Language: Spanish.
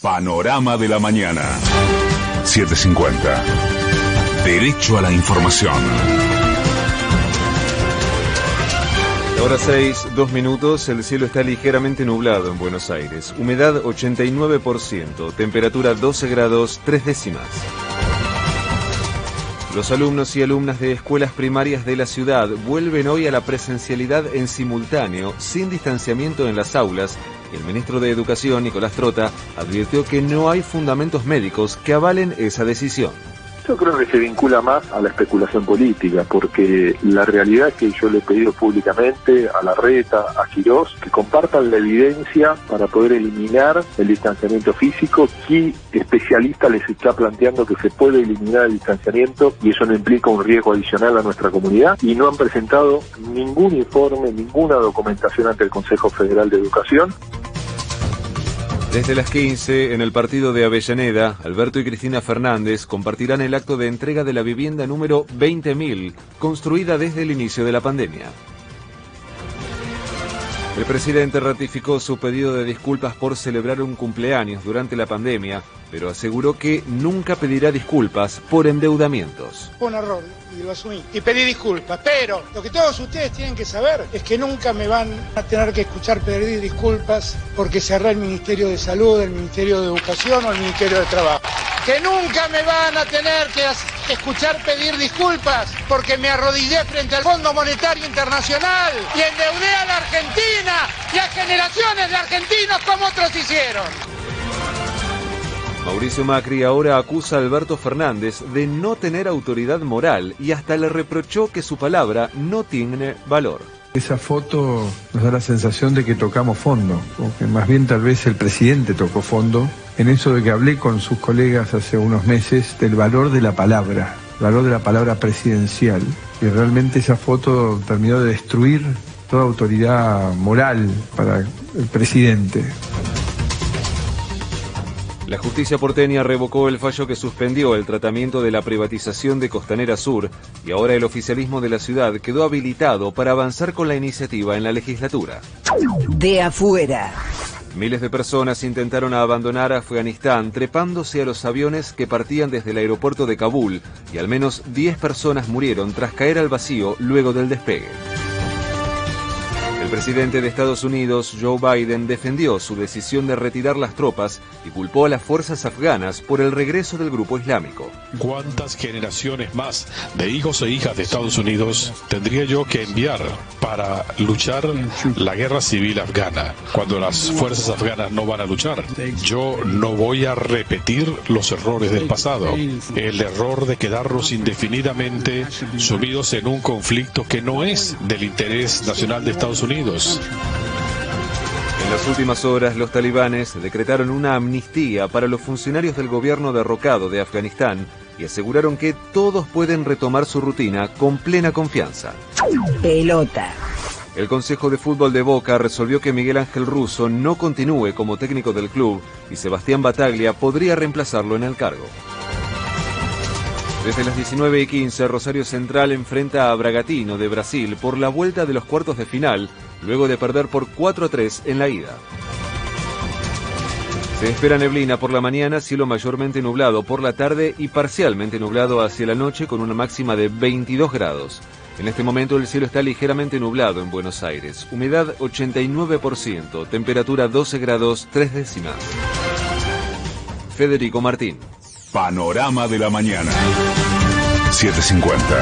Panorama de la mañana. 750. Derecho a la información. Hora 6, dos minutos, el cielo está ligeramente nublado en Buenos Aires. Humedad 89%, temperatura 12 grados 3 décimas. Los alumnos y alumnas de escuelas primarias de la ciudad vuelven hoy a la presencialidad en simultáneo, sin distanciamiento en las aulas. El ministro de Educación, Nicolás Trota, advirtió que no hay fundamentos médicos que avalen esa decisión. Yo creo que se vincula más a la especulación política, porque la realidad es que yo le he pedido públicamente a la reta, a Quirós, que compartan la evidencia para poder eliminar el distanciamiento físico. Y especialista les está planteando que se puede eliminar el distanciamiento y eso no implica un riesgo adicional a nuestra comunidad. Y no han presentado ningún informe, ninguna documentación ante el Consejo Federal de Educación. Desde las 15, en el partido de Avellaneda, Alberto y Cristina Fernández compartirán el acto de entrega de la vivienda número 20.000, construida desde el inicio de la pandemia. El presidente ratificó su pedido de disculpas por celebrar un cumpleaños durante la pandemia, pero aseguró que nunca pedirá disculpas por endeudamientos. Fue un error y lo asumí y pedí disculpas, pero lo que todos ustedes tienen que saber es que nunca me van a tener que escuchar pedir disculpas porque cerré el Ministerio de Salud, el Ministerio de Educación o el Ministerio de Trabajo. Que nunca me van a tener que escuchar pedir disculpas porque me arrodillé frente al Fondo Monetario Internacional y endeudé a la Argentina y a de argentinos como otros hicieron. Mauricio Macri ahora acusa a Alberto Fernández de no tener autoridad moral y hasta le reprochó que su palabra no tiene valor. Esa foto nos da la sensación de que tocamos fondo, o que más bien tal vez el presidente tocó fondo, en eso de que hablé con sus colegas hace unos meses del valor de la palabra, el valor de la palabra presidencial. Y realmente esa foto terminó de destruir toda autoridad moral para el presidente. La justicia porteña revocó el fallo que suspendió el tratamiento de la privatización de Costanera Sur y ahora el oficialismo de la ciudad quedó habilitado para avanzar con la iniciativa en la legislatura. De afuera. Miles de personas intentaron abandonar Afganistán trepándose a los aviones que partían desde el aeropuerto de Kabul y al menos 10 personas murieron tras caer al vacío luego del despegue. Presidente de Estados Unidos, Joe Biden, defendió su decisión de retirar las tropas y culpó a las fuerzas afganas por el regreso del grupo islámico. ¿Cuántas generaciones más de hijos e hijas de Estados Unidos tendría yo que enviar para luchar la guerra civil afgana cuando las fuerzas afganas no van a luchar? Yo no voy a repetir los errores del pasado, el error de quedarnos indefinidamente sumidos en un conflicto que no es del interés nacional de Estados Unidos. En las últimas horas, los talibanes decretaron una amnistía para los funcionarios del gobierno derrocado de Afganistán y aseguraron que todos pueden retomar su rutina con plena confianza. Pelota. El Consejo de Fútbol de Boca resolvió que Miguel Ángel Russo no continúe como técnico del club y Sebastián Bataglia podría reemplazarlo en el cargo. Desde las 19 y 15, Rosario Central enfrenta a Bragatino de Brasil por la vuelta de los cuartos de final, luego de perder por 4 a 3 en la ida. Se espera neblina por la mañana, cielo mayormente nublado por la tarde y parcialmente nublado hacia la noche con una máxima de 22 grados. En este momento el cielo está ligeramente nublado en Buenos Aires. Humedad 89%, temperatura 12 grados 3 décimas. Federico Martín. Panorama de la mañana. 750.